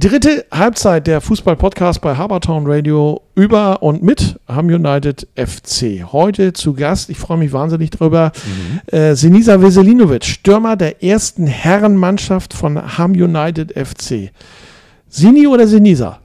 Dritte Halbzeit der Fußball-Podcast bei Habertown Radio über und mit Ham United FC. Heute zu Gast, ich freue mich wahnsinnig drüber, mhm. äh, Senisa Veselinovic, Stürmer der ersten Herrenmannschaft von Ham United FC. Sini oder Senisa?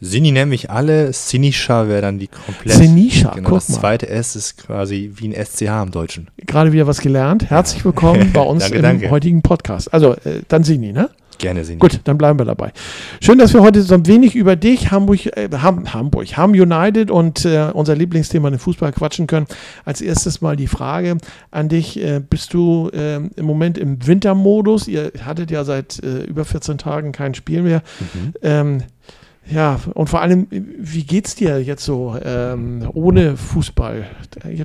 Sini nenne ich alle, Sinisha wäre dann die komplette. Sinisha, genau, Das zweite S ist quasi wie ein SCH im Deutschen. Gerade wieder was gelernt. Herzlich willkommen bei uns danke, im danke. heutigen Podcast. Also, äh, dann Sini, ne? Gerne, Sini. Gut, dann bleiben wir dabei. Schön, dass wir heute so ein wenig über dich, Hamburg, äh, Ham, Hamburg, Ham United und äh, unser Lieblingsthema, den Fußball, quatschen können. Als erstes mal die Frage an dich. Äh, bist du äh, im Moment im Wintermodus? Ihr hattet ja seit äh, über 14 Tagen kein Spiel mehr. Mhm. Ähm, ja, und vor allem, wie geht's dir jetzt so ähm, ohne Fußball?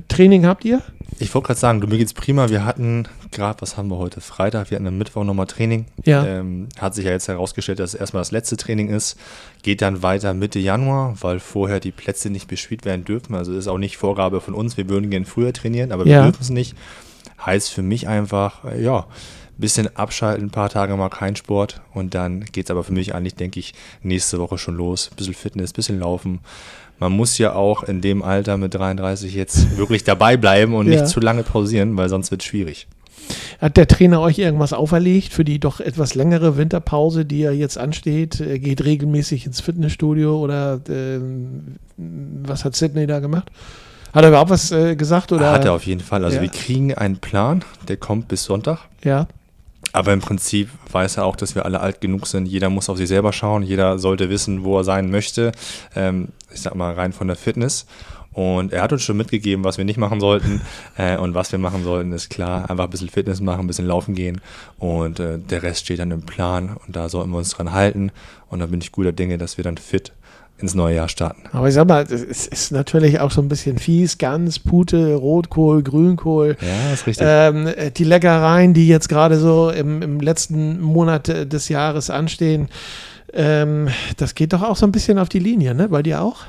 Training habt ihr? Ich wollte gerade sagen, du, mir geht's prima. Wir hatten gerade, was haben wir heute? Freitag, wir hatten am Mittwoch nochmal Training. Ja. Ähm, hat sich ja jetzt herausgestellt, dass es erstmal das letzte Training ist. Geht dann weiter Mitte Januar, weil vorher die Plätze nicht bespielt werden dürfen. Also ist auch nicht Vorgabe von uns. Wir würden gerne früher trainieren, aber wir ja. dürfen es nicht. Heißt für mich einfach, ja, bisschen abschalten, ein paar Tage mal kein Sport und dann geht es aber für mich eigentlich, denke ich, nächste Woche schon los. Bisschen Fitness, bisschen Laufen. Man muss ja auch in dem Alter mit 33 jetzt wirklich dabei bleiben und ja. nicht zu lange pausieren, weil sonst wird es schwierig. Hat der Trainer euch irgendwas auferlegt für die doch etwas längere Winterpause, die ja jetzt ansteht? Er geht regelmäßig ins Fitnessstudio oder äh, was hat Sydney da gemacht? Hat er überhaupt was äh, gesagt? Oder? Hat er auf jeden Fall. Also ja. wir kriegen einen Plan, der kommt bis Sonntag. Ja. Aber im Prinzip weiß er auch, dass wir alle alt genug sind. Jeder muss auf sich selber schauen. Jeder sollte wissen, wo er sein möchte. Ähm, ich sag mal rein von der Fitness. Und er hat uns schon mitgegeben, was wir nicht machen sollten. Äh, und was wir machen sollten, ist klar. Einfach ein bisschen Fitness machen, ein bisschen laufen gehen. Und äh, der Rest steht dann im Plan. Und da sollten wir uns dran halten. Und da bin ich guter Dinge, dass wir dann fit ins neue Jahr starten. Aber ich sag mal, es ist natürlich auch so ein bisschen fies, Gans, Pute, Rotkohl, Grünkohl. Ja, ist richtig. Ähm, die Leckereien, die jetzt gerade so im, im, letzten Monat des Jahres anstehen, ähm, das geht doch auch so ein bisschen auf die Linie, ne? Bei dir auch?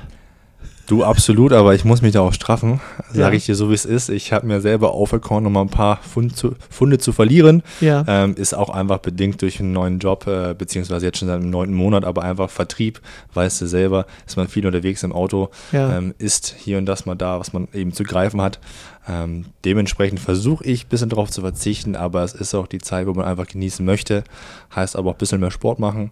Du absolut, aber ich muss mich da auch straffen, sage ja. ich dir so, wie es ist. Ich habe mir selber auferkoren, um ein paar Funde zu, Funde zu verlieren. Ja. Ähm, ist auch einfach bedingt durch einen neuen Job, äh, beziehungsweise jetzt schon seit dem neunten Monat, aber einfach Vertrieb, weißt du selber, ist man viel unterwegs im Auto, ja. ähm, ist hier und das mal da, was man eben zu greifen hat. Ähm, dementsprechend versuche ich ein bisschen darauf zu verzichten, aber es ist auch die Zeit, wo man einfach genießen möchte. Heißt aber auch ein bisschen mehr Sport machen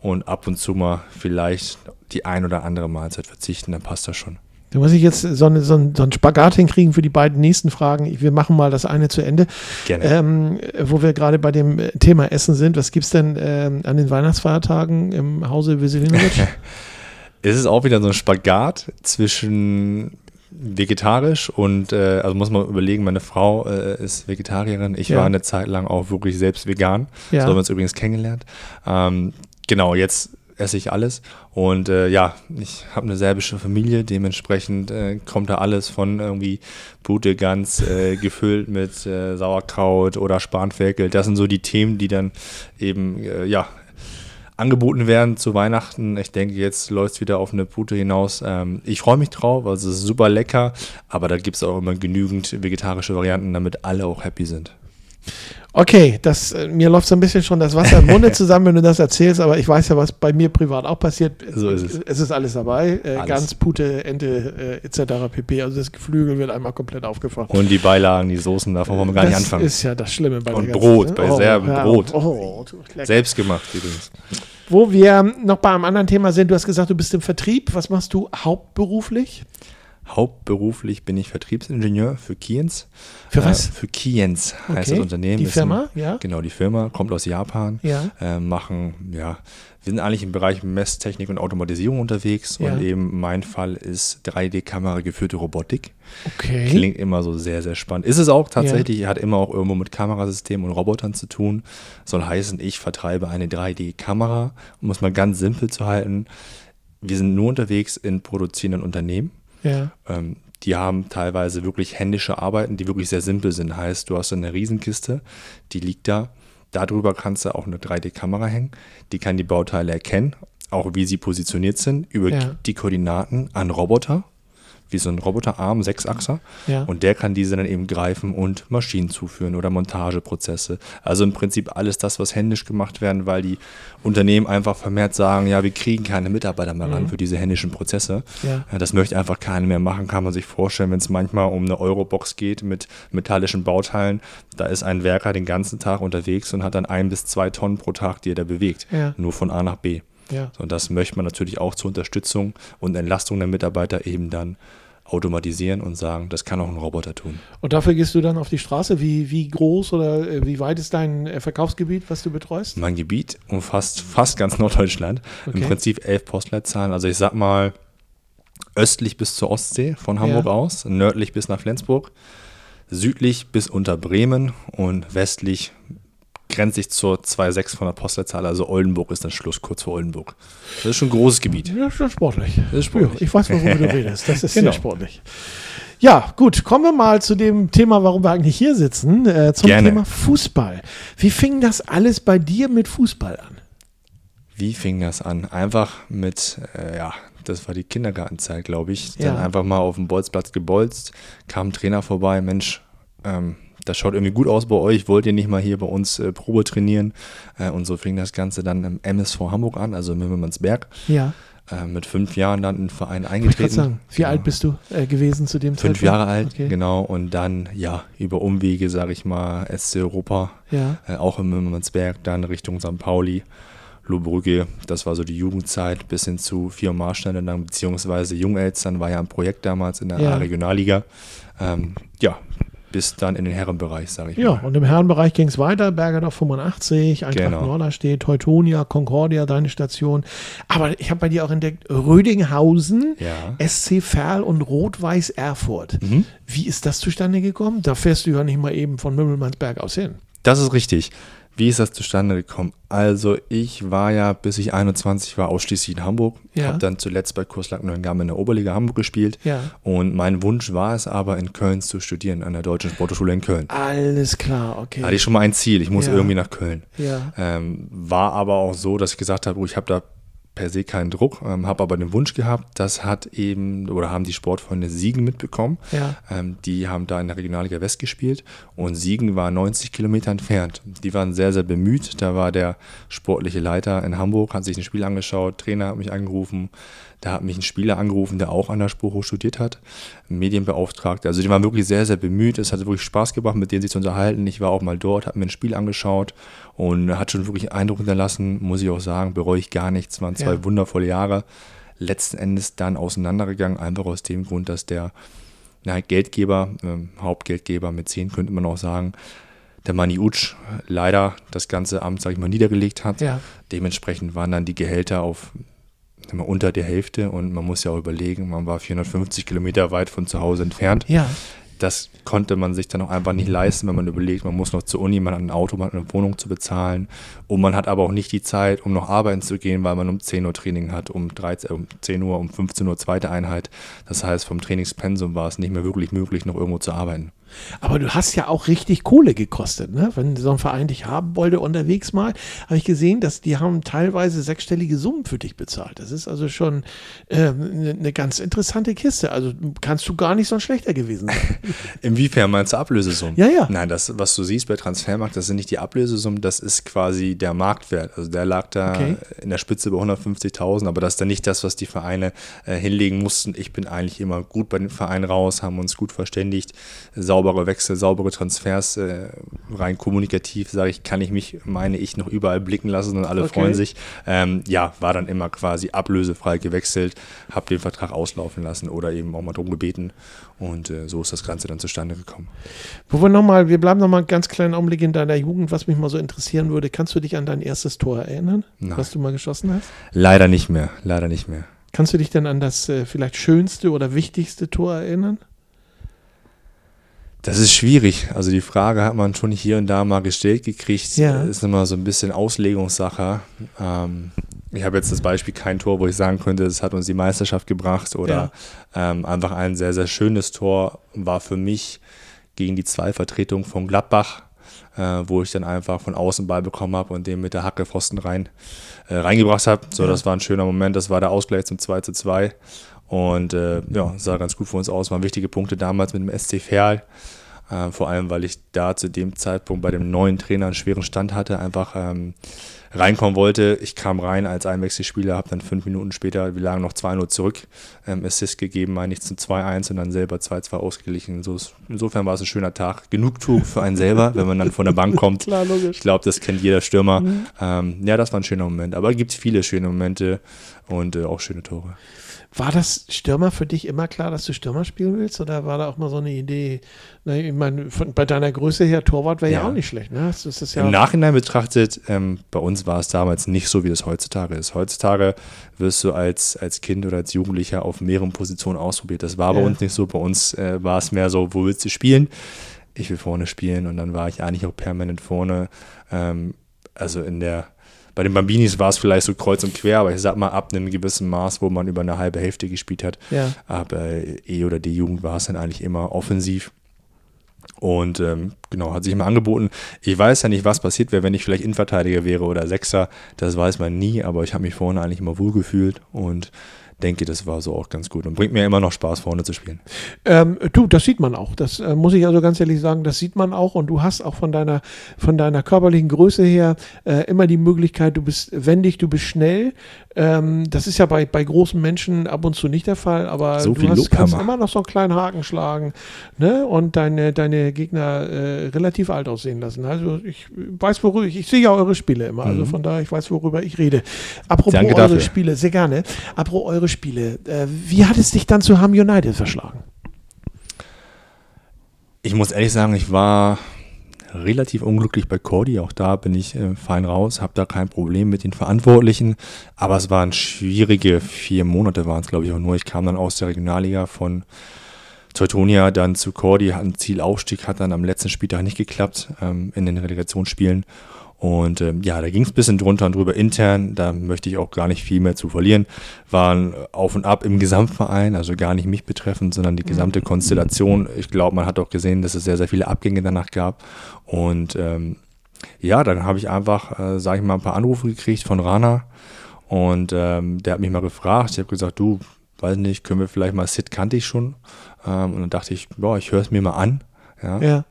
und ab und zu mal vielleicht die ein oder andere Mahlzeit verzichten, dann passt das schon. Da muss ich jetzt so, eine, so, einen, so einen Spagat hinkriegen für die beiden nächsten Fragen. Wir machen mal das eine zu Ende. Gerne. Ähm, wo wir gerade bei dem Thema Essen sind. Was gibt es denn ähm, an den Weihnachtsfeiertagen im Hause Veselinovic? es ist auch wieder so ein Spagat zwischen vegetarisch und äh, also muss man überlegen, meine Frau äh, ist Vegetarierin. Ich ja. war eine Zeit lang auch wirklich selbst vegan. Ja. So haben wir uns übrigens kennengelernt. Ähm, genau, jetzt esse ich alles. Und äh, ja, ich habe eine serbische Familie, dementsprechend äh, kommt da alles von irgendwie Pute ganz äh, gefüllt mit äh, Sauerkraut oder Spanferkel. Das sind so die Themen, die dann eben äh, ja angeboten werden zu Weihnachten. Ich denke, jetzt läuft es wieder auf eine Pute hinaus. Ähm, ich freue mich drauf, also es ist super lecker, aber da gibt es auch immer genügend vegetarische Varianten, damit alle auch happy sind. Okay, das, äh, mir läuft so ein bisschen schon das Wasser im Munde zusammen, wenn du das erzählst, aber ich weiß ja, was bei mir privat auch passiert. So ist es. Es ist alles dabei. Äh, alles. Gans, Pute, Ente äh, etc. pp. Also das Geflügel wird einmal komplett aufgefahren. Und die Beilagen, die Soßen, davon wollen wir gar das nicht anfangen. Das ist ja das Schlimme bei Und Brot, bei oh, Serben, ja, Brot. Oh, Selbst gemacht übrigens. Wo wir noch bei einem anderen Thema sind, du hast gesagt, du bist im Vertrieb. Was machst du hauptberuflich? Hauptberuflich bin ich Vertriebsingenieur für Kiens. Für was? Äh, für Kiens okay. heißt das Unternehmen. Die Firma, ein, ja. Genau, die Firma kommt aus Japan. Ja. Äh, machen, ja, wir sind eigentlich im Bereich Messtechnik und Automatisierung unterwegs ja. und eben mein Fall ist 3D-Kamera geführte Robotik. Okay. Klingt immer so sehr, sehr spannend. Ist es auch tatsächlich, ja. hat immer auch irgendwo mit Kamerasystemen und Robotern zu tun. Soll heißen, ich vertreibe eine 3D-Kamera, um es mal ganz simpel zu halten. Wir sind nur unterwegs in produzierenden Unternehmen. Ja. Ähm, die haben teilweise wirklich händische Arbeiten, die wirklich sehr simpel sind. Heißt, du hast eine Riesenkiste, die liegt da. Darüber kannst du auch eine 3D-Kamera hängen. Die kann die Bauteile erkennen, auch wie sie positioniert sind, über ja. die Koordinaten an Roboter. Wie so ein Roboterarm, Sechsachser. Ja. Und der kann diese dann eben greifen und Maschinen zuführen oder Montageprozesse. Also im Prinzip alles das, was händisch gemacht werden, weil die Unternehmen einfach vermehrt sagen, ja, wir kriegen keine Mitarbeiter mehr ran für diese händischen Prozesse. Ja. Das möchte einfach keiner mehr machen, kann man sich vorstellen, wenn es manchmal um eine Eurobox geht mit metallischen Bauteilen. Da ist ein Werker den ganzen Tag unterwegs und hat dann ein bis zwei Tonnen pro Tag, die er da bewegt. Ja. Nur von A nach B. Ja. So, Und das möchte man natürlich auch zur Unterstützung und Entlastung der Mitarbeiter eben dann automatisieren und sagen, das kann auch ein Roboter tun. Und dafür gehst du dann auf die Straße. Wie, wie groß oder äh, wie weit ist dein äh, Verkaufsgebiet, was du betreust? Mein Gebiet umfasst fast ganz Norddeutschland. Okay. Im Prinzip elf Postleitzahlen. Also ich sag mal östlich bis zur Ostsee von Hamburg Ja. aus, nördlich bis nach Flensburg, südlich bis unter Bremen und westlich grenzt sich zur 2,6 von der Postleitzahl. Also Oldenburg ist dann Schluss, kurz vor Oldenburg. Das ist schon ein großes Gebiet. Ja, schon sportlich. Das ist sportlich. Ich weiß, worüber du redest. Das ist Genau. sehr sportlich. Ja, gut, kommen wir mal zu dem Thema, warum wir eigentlich hier sitzen, äh, zum Gerne. Thema Fußball. Wie fing das alles bei dir mit Fußball an? Wie fing das an? Einfach mit, äh, ja, das war die Kindergartenzeit, glaube ich. Dann Ja. einfach mal auf dem Bolzplatz gebolzt, kam ein Trainer vorbei, Mensch, ähm, das schaut irgendwie gut aus bei euch, wollt ihr nicht mal hier bei uns äh, Probe trainieren? Äh, und so fing das Ganze dann im MSV Hamburg an, also im Himmelsberg. Ja, Äh, mit fünf Jahren dann in den Verein ich eingetreten. sagen, wie Genau. alt bist du äh, gewesen zu dem Fünf Zeitpunkt? Jahre alt, Okay. genau. Und dann, ja, über Umwege, sage ich mal, SC Europa, Ja, äh, auch im Mümmernsberg, dann Richtung St. Pauli, Lohbrügge, das war so die Jugendzeit, bis hin zu vier Marschstände dann, beziehungsweise Jungeltern war ja ein Projekt damals in der Ja. A-Regionalliga. Ähm, ja, bis dann in den Herrenbereich, sage ich ja, mal. und im Herrenbereich ging es weiter, Bergerdorf 85, Eintracht Genau. Norderstedt, Teutonia, Concordia, deine Station. Aber ich habe bei dir auch entdeckt, Rödinghausen, Ja. SC Verl und Rot-Weiß Erfurt. Mhm. Wie ist das zustande gekommen? Da fährst du ja nicht mal eben von Mümmelmannsberg aus hin. Das ist richtig. Wie ist das zustande gekommen? Also ich war ja, bis ich 21 war, ausschließlich in Hamburg. Ja. Habe dann zuletzt bei Kurslack Neuengamme in der Oberliga Hamburg gespielt. Ja. Und mein Wunsch war es aber, in Köln zu studieren, an der Deutschen Sporthochschule in Köln. Alles klar, okay. Da hatte ich schon mal ein Ziel, ich muss Ja. irgendwie nach Köln. ja. Ähm, war aber auch so, dass ich gesagt habe, oh, ich habe da per se keinen Druck, ähm, habe aber den Wunsch gehabt, das hat eben, oder haben die Sportfreunde Siegen mitbekommen. Ja. Ähm, die haben da in der Regionalliga West gespielt und Siegen war 90 Kilometer entfernt. Die waren sehr, sehr bemüht. Da war der sportliche Leiter in Hamburg, hat sich ein Spiel angeschaut, Trainer hat mich angerufen, da hat mich ein Spieler angerufen, der auch an der Spurhoch studiert hat, ein Medienbeauftragter. Also die waren wirklich sehr, sehr bemüht. Es hat wirklich Spaß gemacht, mit denen sich zu unterhalten. Ich war auch mal dort, habe mir ein Spiel angeschaut und hat schon wirklich Eindruck hinterlassen, muss ich auch sagen, bereue ich gar nichts. Es waren zwei Ja. wundervolle Jahre. Letzten Endes dann auseinandergegangen, einfach aus dem Grund, dass der na, Geldgeber, ähm, Hauptgeldgeber mit 10 könnte man auch sagen, der Mani Utsch leider das ganze Amt, sage ich mal, niedergelegt hat. Ja. Dementsprechend waren dann die Gehälter auf wir, unter der Hälfte und man muss ja auch überlegen, man war 450 Kilometer weit von zu Hause entfernt. Ja. Das konnte man sich dann auch einfach nicht leisten, wenn man überlegt, man muss noch zur Uni, man hat ein Auto, man hat eine Wohnung zu bezahlen und man hat aber auch nicht die Zeit, um noch arbeiten zu gehen, weil man um 10 Uhr Training hat, um, 13, um 10 Uhr, um 15 Uhr zweite Einheit. Das heißt, vom Trainingspensum war es nicht mehr wirklich möglich, noch irgendwo zu arbeiten. Aber du hast ja auch richtig Kohle gekostet, ne? Wenn so ein Verein dich haben wollte unterwegs mal, habe ich gesehen, dass die haben teilweise sechsstellige Summen für dich bezahlt. Das ist also schon ähm, eine ne ganz interessante Kiste. Also kannst du gar nicht so ein schlechter gewesen sein. Inwiefern meinst du Ablösesummen? Ja, ja. Nein, das, was du siehst bei Transfermarkt, das sind nicht die Ablösesummen, das ist quasi der Marktwert. Also der lag da Okay. in der Spitze bei 150.000, aber das ist dann nicht das, was die Vereine äh, hinlegen mussten. Ich bin eigentlich immer gut bei den Vereinen raus, haben uns gut verständigt, saubere Wechsel, saubere Transfers, äh, rein kommunikativ, sage ich, kann ich mich, meine ich, noch überall blicken lassen und alle Okay. freuen sich. Ähm, ja, war dann immer quasi ablösefrei gewechselt, habe den Vertrag auslaufen lassen oder eben auch mal drum gebeten und äh, so ist das Ganze dann zustande gekommen. Wo wir nochmal, wir bleiben nochmal einen ganz kleinen Augenblick in deiner Jugend, was mich mal so interessieren würde. Kannst du dich an dein erstes Tor erinnern, Nein. was du mal geschossen hast? Leider nicht mehr, leider nicht mehr. Kannst du dich denn an das äh, vielleicht schönste oder wichtigste Tor erinnern? Das ist schwierig. Also die Frage hat man schon hier und da mal gestellt gekriegt. Ja. Ist immer so ein bisschen Auslegungssache. Ähm, ich habe jetzt das Beispiel kein Tor, wo ich sagen könnte, es hat uns die Meisterschaft gebracht oder ähm, einfach ein sehr, sehr schönes Tor war für mich gegen die Zwei-Vertretung von Gladbach, äh, wo ich dann einfach von außen Ball bekommen habe und den mit der Hacke Pfosten rein, äh, reingebracht habe. So, Ja. das war ein schöner Moment. Das war der Ausgleich zum 2 zu 2. Und äh, ja, sah ganz gut für uns aus. Waren wichtige Punkte damals mit dem SC Verl. Äh, vor allem, weil ich da zu dem Zeitpunkt bei dem neuen Trainer einen schweren Stand hatte, einfach ähm, reinkommen wollte. Ich kam rein als Einwechselspieler, habe dann fünf Minuten später, wir lagen noch 2-0 zurück, ähm, Assist gegeben, meine ich zum 2-1 und dann selber 2-2 ausgeglichen. So, insofern war es ein schöner Tag. Genugtuung für einen selber, wenn man dann von der Bank kommt. Klar, logisch. Ich glaube, das kennt jeder Stürmer. Mhm. Ähm, ja, das war ein schöner Moment. Aber es gibt viele schöne Momente und äh, auch schöne Tore. War das Stürmer für dich immer klar, dass du Stürmer spielen willst? Oder war da auch mal so eine Idee? Ne, ich meine, von, bei deiner Größe her, Torwart wäre ja. ja. auch nicht schlecht. Ne? Das, das ja Im Nachhinein betrachtet, ähm, bei uns war es damals nicht so, wie es heutzutage ist. Heutzutage wirst du als, als Kind oder als Jugendlicher auf mehreren Positionen ausprobiert. Das war bei ja. uns nicht so. Bei uns äh, war es mehr so, wo willst du spielen? Ich will vorne spielen und dann war ich eigentlich auch permanent vorne. Ähm, also in der bei den Bambinis war es vielleicht so kreuz und quer, aber ich sag mal, ab einem gewissen Maß, wo man über eine halbe Hälfte gespielt hat, ja. aber E- oder D-Jugend war es dann eigentlich immer offensiv. Und ähm, genau, hat sich immer angeboten. Ich weiß ja nicht, was passiert wäre, wenn ich vielleicht Innenverteidiger wäre oder Sechser. Das weiß man nie, aber ich habe mich vorne eigentlich immer wohl gefühlt und denke, das war so auch ganz gut und bringt mir immer noch Spaß, vorne zu spielen. Ähm, du, das sieht man auch. Das äh, muss ich also ganz ehrlich sagen, das sieht man auch und du hast auch von deiner, von deiner körperlichen Größe her äh, immer die Möglichkeit, du bist wendig, du bist schnell. Ähm, das ist ja bei, bei großen Menschen ab und zu nicht der Fall, aber so du hast, kannst immer noch so einen kleinen Haken schlagen ne? und deine, deine Gegner äh, relativ alt aussehen lassen. Also ich weiß, worüber ich, ich sehe ja eure Spiele immer, also mhm. von daher, ich weiß, worüber ich rede. Apropos Danke eure dafür. Spiele, sehr gerne. Apropos eure Spiele, äh, wie hat es dich dann zu Ham United verschlagen? Ich muss ehrlich sagen, ich war relativ unglücklich bei Cordy. Auch da bin ich äh, fein raus, habe da kein Problem mit den Verantwortlichen. Aber es waren schwierige vier Monate, waren es glaube ich auch nur. Ich kam dann aus der Regionalliga von Teutonia dann zu Cordy, hat ein Zielaufstieg, hat dann am letzten Spieltag nicht geklappt ähm, in den Relegationsspielen. Und ähm, ja, da ging es ein bisschen drunter und drüber intern. Da möchte ich auch gar nicht viel mehr zu verlieren. Waren auf und ab im Gesamtverein, also gar nicht mich betreffend, sondern die gesamte Konstellation. Ich glaube, man hat auch gesehen, dass es sehr, sehr viele Abgänge danach gab. Und ähm, ja, dann habe ich einfach, äh, sage ich mal, ein paar Anrufe gekriegt von Rana. Und ähm, der hat mich mal gefragt. Ich habe gesagt, du, weiß nicht, können wir vielleicht mal Sid kannte ich schon. Ähm, und dann dachte ich, boah, ich höre es mir mal an. Ja. ja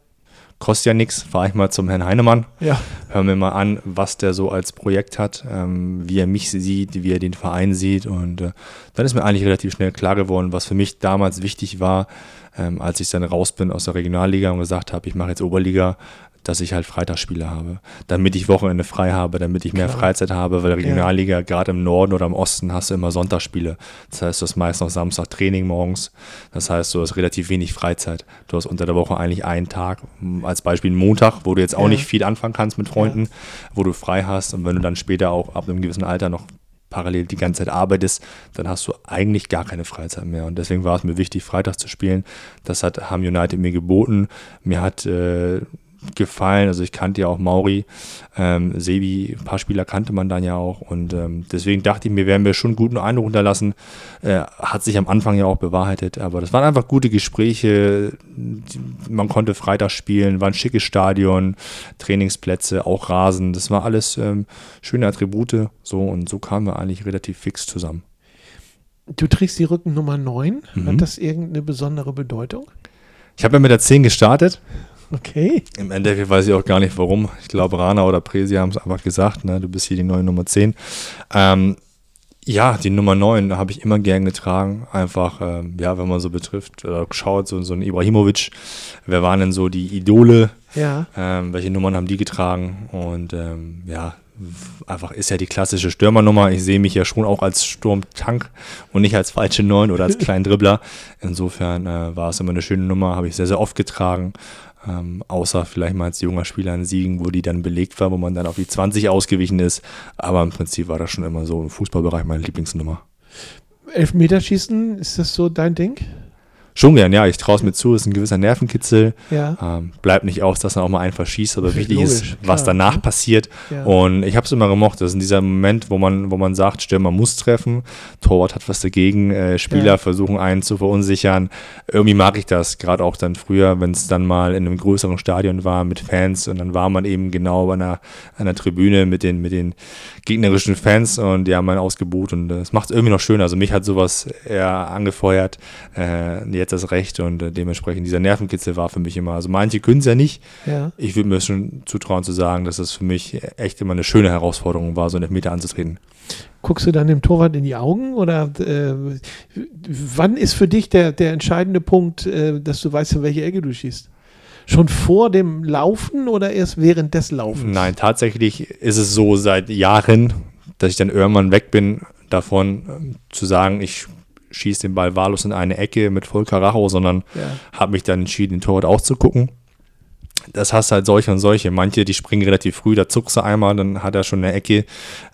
kostet ja nichts, fahre ich mal zum Herrn Heinemann, ja. hör mir mal an, was der so als Projekt hat, ähm, wie er mich sieht, wie er den Verein sieht und äh, dann ist mir eigentlich relativ schnell klar geworden, was für mich damals wichtig war, ähm, als ich dann raus bin aus der Regionalliga und gesagt habe, ich mache jetzt Oberliga, dass ich halt Freitagsspiele habe, damit ich Wochenende frei habe, damit ich mehr Klar. Freizeit habe, weil Regionalliga, ja. gerade im Norden oder im Osten, hast du immer Sonntagsspiele. Das heißt, du hast meist noch Samstag Training morgens. Das heißt, du hast relativ wenig Freizeit. Du hast unter der Woche eigentlich einen Tag, als Beispiel Montag, wo du jetzt auch ja. nicht viel anfangen kannst mit Freunden, ja. wo du frei hast. Und wenn du dann später auch ab einem gewissen Alter noch parallel die ganze Zeit arbeitest, dann hast du eigentlich gar keine Freizeit mehr. Und deswegen war es mir wichtig, Freitag zu spielen. Das hat Ham United mir geboten. Mir hat äh, gefallen. Also ich kannte ja auch Mauri, ähm, Sebi, ein paar Spieler kannte man dann ja auch und ähm, deswegen dachte ich mir, werden wir schon einen guten Eindruck hinterlassen. Äh, hat sich am Anfang ja auch bewahrheitet, aber das waren einfach gute Gespräche. Man konnte Freitag spielen, war ein schickes Stadion, Trainingsplätze, auch Rasen. Das war alles ähm, schöne Attribute. So und so kamen wir eigentlich relativ fix zusammen. Du trägst die Rückennummer 9. Mhm. Hat das irgendeine besondere Bedeutung? Ich habe ja mit der 10 gestartet. Okay. Im Endeffekt weiß ich auch gar nicht warum. Ich glaube, Rana oder Presi haben es einfach gesagt, ne? du bist hier die neue Nummer 10. Ähm, ja, die Nummer 9 habe ich immer gern getragen. Einfach, ähm, ja, wenn man so betrifft oder schaut, so, so ein Ibrahimovic, wer waren denn so die Idole? Ja. Ähm, welche Nummern haben die getragen? Und ähm, ja, einfach ist ja die klassische Stürmernummer. Ich sehe mich ja schon auch als Sturmtank und nicht als falsche Neun oder als kleinen Dribbler. Insofern äh, war es immer eine schöne Nummer, habe ich sehr, sehr oft getragen. Ähm, außer vielleicht mal als junger Spieler in Siegen, wo die dann belegt war, wo man dann auf die 20 ausgewichen ist. Aber im Prinzip war das schon immer so im Fußballbereich meine Lieblingsnummer. Elfmeterschießen, ist das so dein Ding? Schon gern, ja. Ich traue es mir zu, ist ein gewisser Nervenkitzel. Ja. Ähm, bleibt nicht aus, dass man auch mal einen verschießt, aber wichtig Logisch, ist, was klar. danach passiert. Ja. Und ich habe es immer gemocht. Das ist in dieser Moment, wo man, wo man sagt, Stürmer muss treffen, Torwart hat was dagegen, äh, Spieler Ja. versuchen einen zu verunsichern. Irgendwie mag ich das, gerade auch dann früher, wenn es dann mal in einem größeren Stadion war mit Fans und dann war man eben genau an einer, an der Tribüne mit den, mit den gegnerischen Fans und die haben einen ausgebucht und das macht es irgendwie noch schöner. Also mich hat sowas eher angefeuert, äh, jetzt das Recht und äh, dementsprechend dieser Nervenkitzel war für mich immer. Also manche können es ja nicht. ja. Ich würde mir schon zutrauen zu sagen, dass es für mich echt immer eine schöne Herausforderung war, so einen Elfmeter anzutreten. Guckst du dann dem Torwart in die Augen oder äh, wann ist für dich der, der entscheidende Punkt, äh, dass du weißt, in welche Ecke du schießt? Schon vor dem Laufen oder erst während des Laufens? Nein, tatsächlich ist es so seit Jahren, dass ich dann irgendwann weg bin davon ähm, zu sagen, ich schieße den Ball wahllos in eine Ecke mit voll Karacho, sondern Ja. habe mich dann entschieden, den Torwart auch zu gucken. Das hast halt solche und solche. Manche, die springen relativ früh, da zuckst du einmal, dann hat er schon eine Ecke,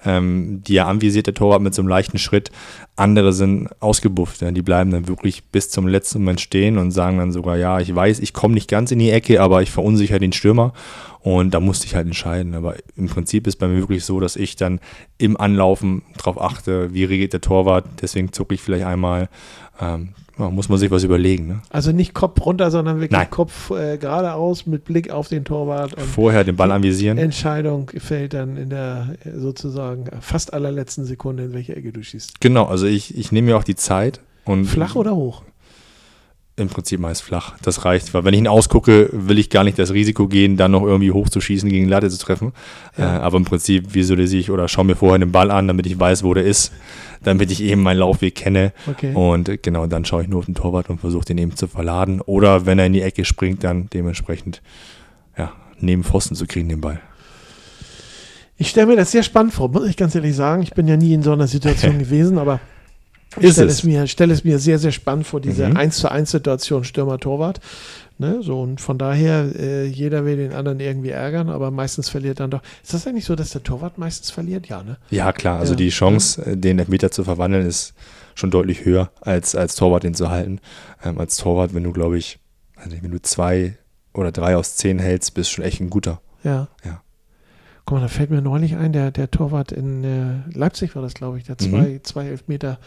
ähm, die er anvisiert, der Torwart mit so einem leichten Schritt. Andere sind ausgebufft, ja, die bleiben dann wirklich bis zum letzten Moment stehen und sagen dann sogar, ja, ich weiß, ich komme nicht ganz in die Ecke, aber ich verunsichere den Stürmer. Und da musste ich halt entscheiden. Aber im Prinzip ist bei mir wirklich so, dass ich dann im Anlaufen darauf achte, wie reagiert der Torwart. Deswegen zucke ich vielleicht einmal. Ähm, ja, muss man sich was überlegen. Ne? Also nicht Kopf runter, sondern wirklich Nein. Kopf äh, geradeaus mit Blick auf den Torwart und Vorher den Ball anvisieren. Entscheidung fällt dann in der äh, sozusagen fast allerletzten Sekunde, in welche Ecke du schießt. Genau, also ich, ich nehme mir auch die Zeit und Flach oder hoch? Im Prinzip meist flach. Das reicht, weil wenn ich ihn ausgucke, will ich gar nicht das Risiko gehen, dann noch irgendwie hochzuschießen, gegen die Latte zu treffen. Ja. Äh, aber im Prinzip visualisiere ich oder schaue mir vorher den Ball an, damit ich weiß, wo der ist, damit ich eben meinen Laufweg kenne. Okay. Und genau, dann schaue ich nur auf den Torwart und versuche den eben zu verladen. Oder wenn er in die Ecke springt, dann dementsprechend ja, neben Pfosten zu kriegen, den Ball. Ich stelle mir das sehr spannend vor, muss ich ganz ehrlich sagen. Ich bin ja nie in so einer Situation gewesen, aber Ist stelle es. es mir, stelle es mir sehr, sehr spannend vor, diese Mhm. 1 zu 1 Situation Stürmer-Torwart. Ne, so, und von daher, äh, jeder will den anderen irgendwie ärgern, aber meistens verliert dann doch. Ist das eigentlich so, dass der Torwart meistens verliert? Ja, ne? Ja, klar. Also Ja. die Chance, äh, den Elfmeter zu verwandeln, ist schon deutlich höher, als als Torwart den zu halten. Ähm, als Torwart, wenn du, glaube ich, also wenn du zwei oder drei aus zehn hältst, bist schon echt ein guter. Ja. Ja. Guck mal, da fällt mir neulich ein, der, der Torwart in äh, Leipzig war das, glaube ich, der Mhm. zwei, zwei Elfmeter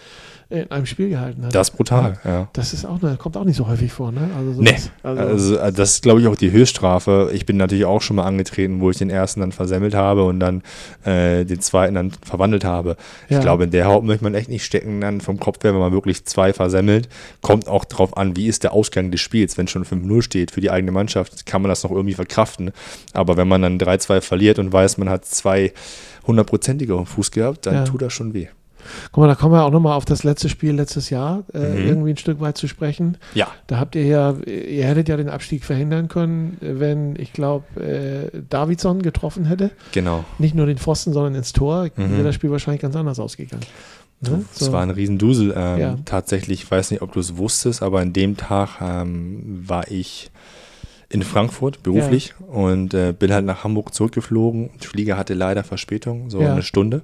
in einem Spiel gehalten hat. Das ist brutal, ja. Das ist auch kommt auch nicht so häufig vor, ne? Also Nee, also, Also, äh, das ist, glaube ich, auch die Höchststrafe. Ich bin natürlich auch schon mal angetreten, wo ich den ersten dann versemmelt habe und dann äh, den zweiten dann verwandelt habe. Ja. Ich glaube, in der Haut möchte man echt nicht stecken, dann vom Kopf her, wenn man wirklich zwei versemmelt. Kommt auch drauf an, wie ist der Ausgang des Spiels. Wenn schon 5-0 steht für die eigene Mannschaft, kann man das noch irgendwie verkraften. Aber wenn man dann 3-2 verliert und weiß, man hat zwei hundertprozentige auf dem Fuß gehabt, dann Ja. tut das schon weh. Guck mal, da kommen wir auch nochmal auf das letzte Spiel letztes Jahr äh, Mhm. irgendwie ein Stück weit zu sprechen. Ja. Da habt ihr ja, ihr hättet ja den Abstieg verhindern können, wenn, ich glaube, äh, Davidson getroffen hätte. Genau. Nicht nur den Pfosten, sondern ins Tor. Mhm. Wäre das Spiel wahrscheinlich ganz anders ausgegangen. Ne? Das war ein Riesendusel. Ähm, Ja. Tatsächlich, ich weiß nicht, ob du es wusstest, aber an dem Tag ähm, war ich in Frankfurt beruflich und äh, bin halt nach Hamburg zurückgeflogen. Der Flieger hatte leider Verspätung, so Ja. eine Stunde.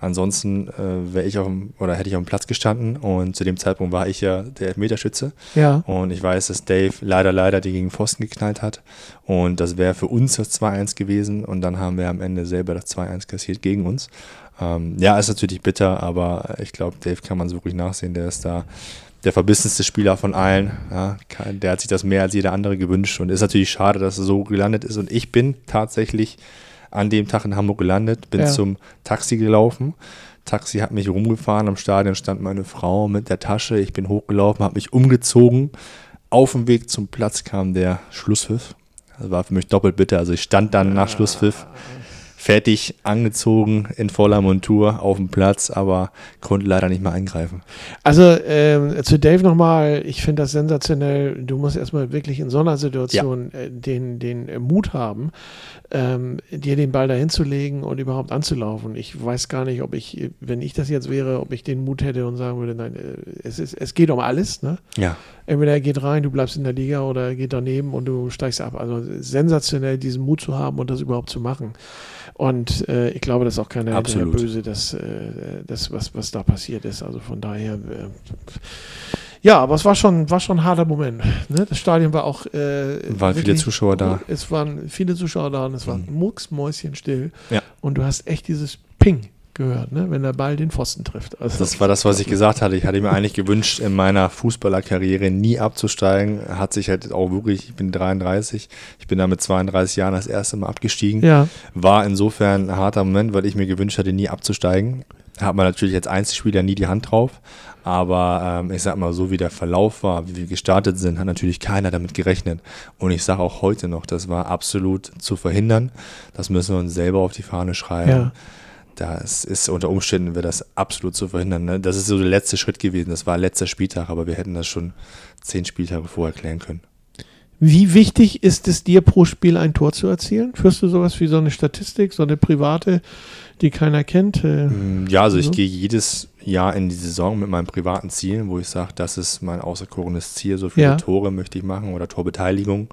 Ansonsten äh, wäre ich auf dem, oder hätte ich auf dem Platz gestanden und zu dem Zeitpunkt war ich ja der Elfmeterschütze. ja, Und ich weiß, dass Dave leider, leider die gegen Pfosten geknallt hat. Und das wäre für uns das 2-1 gewesen. Und dann haben wir am Ende selber das 2-1 kassiert gegen uns. Ähm, ja, ist natürlich bitter, aber ich glaube, Dave kann man so wirklich nachsehen. Der ist da der verbissenste Spieler von allen. Ja, der hat sich das mehr als jeder andere gewünscht. Und ist natürlich schade, dass er so gelandet ist. Und ich bin tatsächlich an dem Tag in Hamburg gelandet, bin Ja. zum Taxi gelaufen. Taxi hat mich rumgefahren, am Stadion stand meine Frau mit der Tasche. Ich bin hochgelaufen, habe mich umgezogen. Auf dem Weg zum Platz kam der Schlusspfiff. Das war für mich doppelt bitter. Also ich stand dann nach Schlusspfiff fertig angezogen in voller Montur auf dem Platz, aber konnte leider nicht mehr eingreifen. Also ähm, zu Dave nochmal, ich finde das sensationell. Du musst erstmal wirklich in so einer Situation äh, den, den äh, Mut haben, ähm, dir den Ball dahin zu legen und überhaupt anzulaufen. Ich weiß gar nicht, ob ich, wenn ich das jetzt wäre, ob ich den Mut hätte und sagen würde, nein, äh, es, ist, es geht um alles. Ne? Ja, Entweder er geht rein, du bleibst in der Liga oder er geht daneben und du steigst ab. Also sensationell, diesen Mut zu haben und das überhaupt zu machen. Und äh, ich glaube, das ist auch keiner böse, dass, äh, das, was, was da passiert ist. Also von daher, äh, Ja, aber es war schon, war schon ein harter Moment. Ne? Das Stadion war auch. Äh, waren viele Zuschauer da. Es waren viele Zuschauer da und es war mhm. mucksmäuschenstill. Ja. Und du hast echt dieses Ping gehört, ne? wenn der Ball den Pfosten trifft. Also das war das, was ich gesagt hatte. Ich hatte mir eigentlich gewünscht, in meiner Fußballerkarriere nie abzusteigen. Hat sich halt auch wirklich, ich bin 33, ich bin da mit 32 Jahren das erste Mal abgestiegen. Ja. War insofern ein harter Moment, weil ich mir gewünscht hatte, nie abzusteigen. Hat man natürlich als Einzelspieler nie die Hand drauf. Aber ähm, ich sag mal, so wie der Verlauf war, wie wir gestartet sind, hat natürlich keiner damit gerechnet. Und ich sage auch heute noch, das war absolut zu verhindern. Das müssen wir uns selber auf die Fahne schreiben. Ja. Das ist unter Umständen wäre das absolut zu verhindern. Ne? Das ist so der letzte Schritt gewesen. Das war letzter Spieltag, aber wir hätten das schon zehn Spieltage vorher klären können. Wie wichtig ist es dir pro Spiel ein Tor zu erzielen? Führst du sowas wie so eine Statistik, so eine private, die keiner kennt? Äh, mm, ja, also so? ich gehe jedes Jahr in die Saison mit meinen privaten Zielen, wo ich sage, das ist mein außerkorenes Ziel, so viele ja. Tore möchte ich machen oder Torbeteiligung.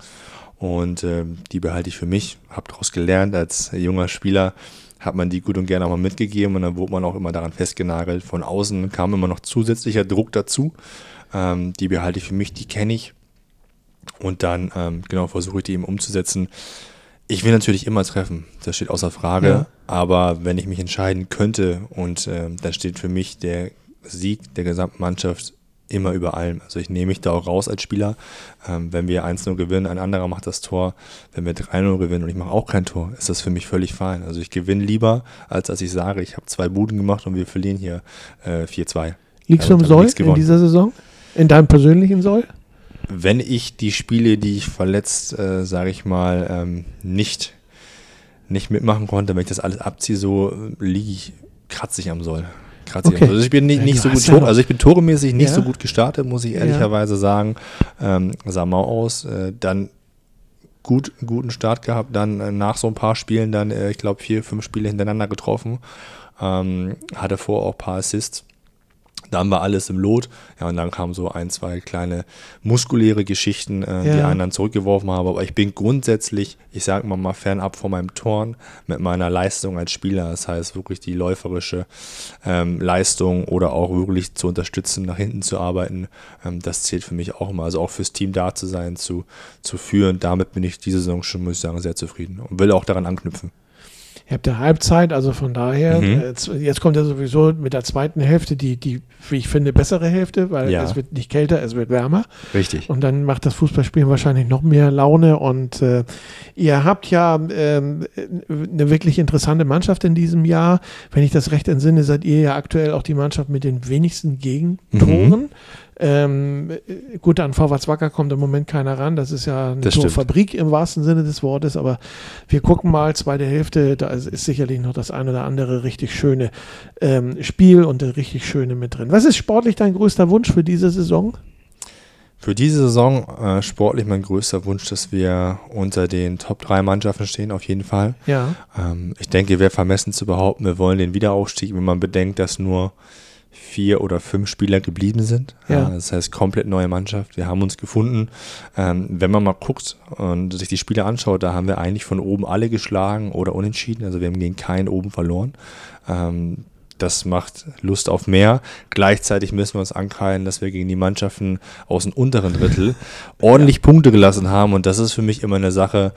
Und äh, die behalte ich für mich. Habe daraus gelernt als junger Spieler hat man die gut und gerne auch mal mitgegeben und dann wurde man auch immer daran festgenagelt. Von außen kam immer noch zusätzlicher Druck dazu. Ähm, die behalte ich für mich, die kenne ich. Und dann, ähm, genau, versuche ich die eben umzusetzen. Ich will natürlich immer treffen, das steht außer Frage. Ja. Aber wenn ich mich entscheiden könnte und äh, dann steht für mich der Sieg der gesamten Mannschaft immer über allem. Also ich nehme mich da auch raus als Spieler. Ähm, wenn wir 1-0 gewinnen, ein anderer macht das Tor. Wenn wir 3-0 gewinnen und ich mache auch kein Tor, ist das für mich völlig fein. Also ich gewinne lieber, als dass ich sage, ich habe zwei Buden gemacht und wir verlieren hier äh, 4-2. Liegst du im Soll in dieser Saison? In deinem persönlichen Soll? Wenn ich die Spiele, die ich verletzt, äh, sage ich mal, ähm, nicht, nicht mitmachen konnte, wenn ich das alles abziehe, so äh, liege ich, kratze ich am Soll. Okay. Also ich bin nicht, nicht so gut, ja also ich bin toremäßig nicht ja. so gut gestartet, muss ich ehrlicherweise ja. sagen. Ähm, sah mau aus. Äh, dann gut, guten Start gehabt, dann äh, nach so ein paar Spielen dann, äh, ich glaube, vier, fünf Spiele hintereinander getroffen. Ähm, hatte vor auch ein paar Assists. Dann war alles im Lot. Ja, und dann kamen so ein, zwei kleine muskuläre Geschichten, äh, ja. die einen dann zurückgeworfen haben. Aber ich bin grundsätzlich, ich sage mal mal fernab von meinem Torn mit meiner Leistung als Spieler. Das heißt wirklich die läuferische ähm, Leistung oder auch wirklich zu unterstützen, nach hinten zu arbeiten. Ähm, das zählt für mich auch immer. Also auch fürs Team da zu sein, zu, zu führen. Damit bin ich diese Saison schon, muss ich sagen, sehr zufrieden und will auch daran anknüpfen. Ihr habt ja Halbzeit, also von daher, mhm. äh, jetzt kommt ja sowieso mit der zweiten Hälfte die, die, wie ich finde, bessere Hälfte, weil ja. es wird nicht kälter, es wird wärmer. Richtig. Und dann macht das Fußballspielen wahrscheinlich noch mehr Laune. Und äh, ihr habt ja ähm, eine wirklich interessante Mannschaft in diesem Jahr. Wenn ich das recht entsinne, seid ihr ja aktuell auch die Mannschaft mit den wenigsten Gegentoren. Mhm. Ähm, gut, an Vorwärts Wacker kommt im Moment keiner ran. Das ist ja eine Fabrik im wahrsten Sinne des Wortes. Aber wir gucken mal, zweite Hälfte, da ist, ist sicherlich noch das ein oder andere richtig schöne ähm, Spiel und der richtig schöne mit drin. Was ist sportlich dein größter Wunsch für diese Saison? Für diese Saison äh, sportlich mein größter Wunsch, dass wir unter den Top 3 Mannschaften stehen, auf jeden Fall. Ja. Ähm, ich denke, wäre vermessen zu behaupten, wir wollen den Wiederaufstieg, wenn man bedenkt, dass nur vier oder fünf Spieler geblieben sind. Ja. Das heißt, komplett neue Mannschaft. Wir haben uns gefunden. Ähm, wenn man mal guckt und sich die Spiele anschaut, da haben wir eigentlich von oben alle geschlagen oder unentschieden. Also wir haben gegen keinen oben verloren. Ähm, das macht Lust auf mehr. Gleichzeitig müssen wir uns ankreiden, dass wir gegen die Mannschaften aus dem unteren Drittel ordentlich ja. Punkte gelassen haben. Und das ist für mich immer eine Sache,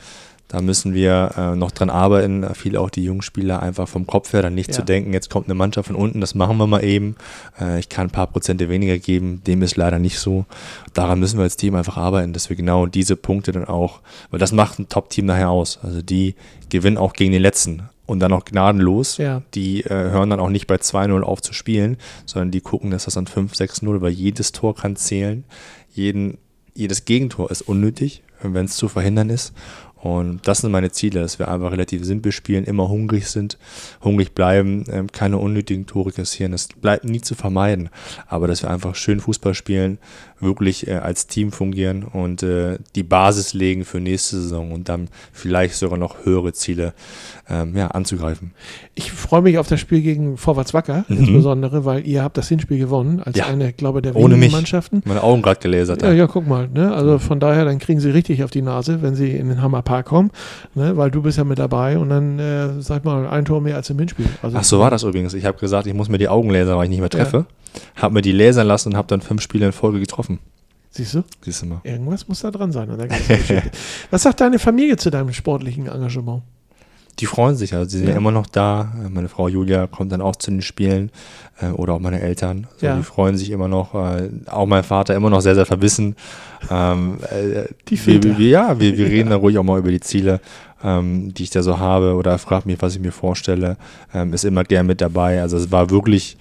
da müssen wir äh, noch dran arbeiten, viel auch die jungen Spieler einfach vom Kopf her, dann nicht ja. zu denken, jetzt kommt eine Mannschaft von unten, das machen wir mal eben. Äh, ich kann ein paar Prozente weniger geben, dem ist leider nicht so. Daran müssen wir als Team einfach arbeiten, dass wir genau diese Punkte dann auch, weil das macht ein Top-Team nachher aus. Also die gewinnen auch gegen den Letzten und dann auch gnadenlos. Ja. Die äh, hören dann auch nicht bei 2-0 auf zu spielen, sondern die gucken, dass das dann 5-6-0, weil jedes Tor kann zählen. Jeden, jedes Gegentor ist unnötig, wenn es zu verhindern ist. Und das sind meine Ziele, dass wir einfach relativ simpel spielen, immer hungrig sind, hungrig bleiben, ähm, keine unnötigen Tore kassieren. Das bleibt nie zu vermeiden. Aber dass wir einfach schön Fußball spielen, wirklich äh, als Team fungieren und äh, die Basis legen für nächste Saison und dann vielleicht sogar noch höhere Ziele ähm, ja, anzugreifen. Ich freue mich auf das Spiel gegen Vorwärts Wacker, mhm. insbesondere, weil ihr habt das Hinspiel gewonnen, als ja. eine, glaube der wenigen mich. Mannschaften. Meine Augen gerade gelasert. Ja, ja, guck mal. Ne? Also von daher, dann kriegen sie richtig auf die Nase, wenn sie in den Hammer Park kommen, ne, weil du bist ja mit dabei und dann, äh, sag mal, ein Tor mehr als im Hinspiel. Also, Ach so war das übrigens. Ich habe gesagt, ich muss mir die Augen lasern, weil ich nicht mehr treffe. Ja. Habe mir die lasern lassen und habe dann fünf Spiele in Folge getroffen. Siehst du? Siehst du mal. Irgendwas muss da dran sein. Was sagt deine Familie zu deinem sportlichen Engagement? Die freuen sich. Also, sie sind ja. immer noch da. Meine Frau Julia kommt dann auch zu den Spielen äh, oder auch meine Eltern. Also, ja. Die freuen sich immer noch. Äh, auch mein Vater immer noch sehr, sehr verbissen. Ähm, äh, die wir, wir, Ja, wir, wir reden ja. da ruhig auch mal über die Ziele, ähm, die ich da so habe oder fragt mich, was ich mir vorstelle. Ähm, ist immer gern mit dabei. Also, es war wirklich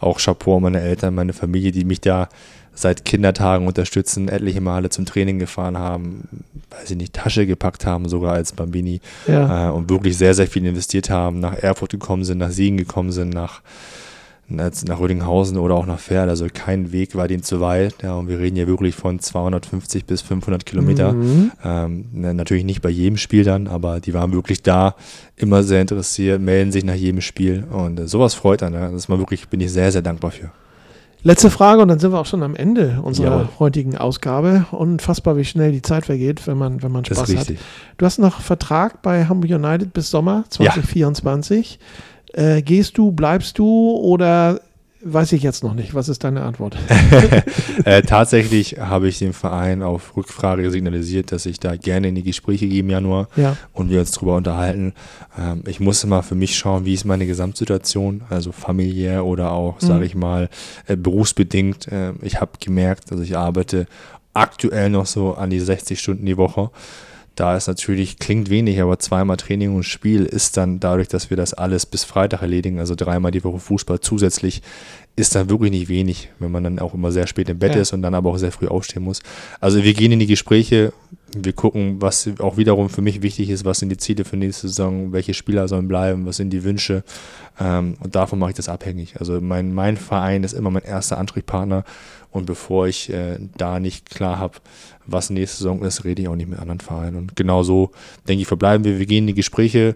auch Chapeau meine Eltern, meine Familie, die mich da seit Kindertagen unterstützen, etliche Male zum Training gefahren haben, weiß ich nicht, Tasche gepackt haben, sogar als Bambini ja. äh, und wirklich sehr, sehr viel investiert haben, nach Erfurt gekommen sind, nach Siegen gekommen sind, nach, nach Rödinghausen oder auch nach Pferd. Also kein Weg war denen zu weit. Ja, und wir reden hier wirklich von 250 bis 500 Kilometer. Mhm. Ähm, ne, natürlich nicht bei jedem Spiel dann, aber die waren wirklich da, immer sehr interessiert, melden sich nach jedem Spiel und äh, sowas freut dann. Ja. Das ist mal wirklich, bin ich sehr, sehr dankbar für. Letzte Frage und dann sind wir auch schon am Ende unserer Jawohl. heutigen Ausgabe. Unfassbar, wie schnell die Zeit vergeht, wenn man, wenn man Spaß hat. Du hast noch Vertrag bei Hamburg United bis Sommer 2024. Ja. Äh, gehst du, bleibst du oder Weiß ich jetzt noch nicht. Was ist deine Antwort? äh, tatsächlich habe ich dem Verein auf Rückfrage signalisiert, dass ich da gerne in die Gespräche gehe im Januar ja. und wir uns darüber unterhalten. Ähm, ich muss immer für mich schauen, wie ist meine Gesamtsituation, also familiär oder auch, mhm. sage ich mal, äh, berufsbedingt. Äh, ich habe gemerkt, dass ich arbeite aktuell noch so an die 60 Stunden die Woche. Da ist natürlich, klingt wenig, aber zweimal Training und Spiel ist dann dadurch, dass wir das alles bis Freitag erledigen, also dreimal die Woche Fußball zusätzlich, ist dann wirklich nicht wenig, wenn man dann auch immer sehr spät im Bett ja. ist und dann aber auch sehr früh aufstehen muss. Also wir gehen in die Gespräche, wir gucken, was auch wiederum für mich wichtig ist, was sind die Ziele für nächste Saison, welche Spieler sollen bleiben, was sind die Wünsche ähm, und davon mache ich das abhängig. Also mein, mein Verein ist immer mein erster Ansprechpartner und bevor ich äh, da nicht klar habe, was nächste Saison ist, rede ich auch nicht mit anderen Vereinen. Und genau so, denke ich, verbleiben wir. Wir gehen in die Gespräche,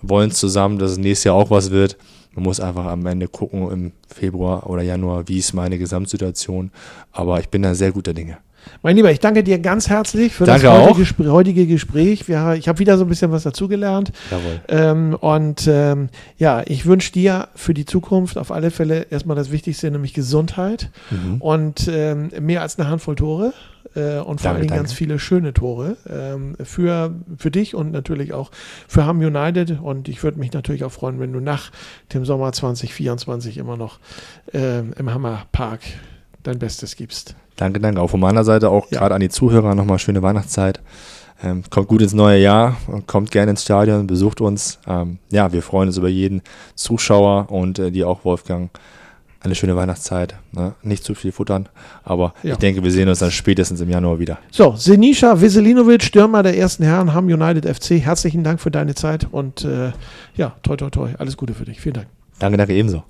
wollen zusammen, dass es nächstes Jahr auch was wird. Man muss einfach am Ende gucken im Februar oder Januar, wie ist meine Gesamtsituation. Aber ich bin da sehr guter Dinge. Mein Lieber, ich danke dir ganz herzlich für danke das heutige, Gespr heutige Gespräch. Wir, ich habe wieder so ein bisschen was dazugelernt. Jawohl. Ähm, und ähm, ja, ich wünsche dir für die Zukunft auf alle Fälle erstmal das Wichtigste, nämlich Gesundheit mhm. und ähm, mehr als eine Handvoll Tore äh, und vor allem ganz viele schöne Tore ähm, für, für dich und natürlich auch für Ham United. Und ich würde mich natürlich auch freuen, wenn du nach dem Sommer 2024 immer noch äh, im Hammerpark dein Bestes gibst. Danke, danke. Auch von meiner Seite auch ja. gerade an die Zuhörer nochmal schöne Weihnachtszeit. Ähm, kommt gut ins neue Jahr, kommt gerne ins Stadion, besucht uns. Ähm, ja, wir freuen uns über jeden Zuschauer und äh, die auch Wolfgang eine schöne Weihnachtszeit. Ne? Nicht zu viel futtern, aber ja. ich denke, wir sehen uns dann spätestens im Januar wieder. So, Senisha Veselinovic, Stürmer der ersten Herren, Ham United FC. Herzlichen Dank für deine Zeit und äh, ja, toi, toi, toi. Alles Gute für dich. Vielen Dank. Danke, danke ebenso.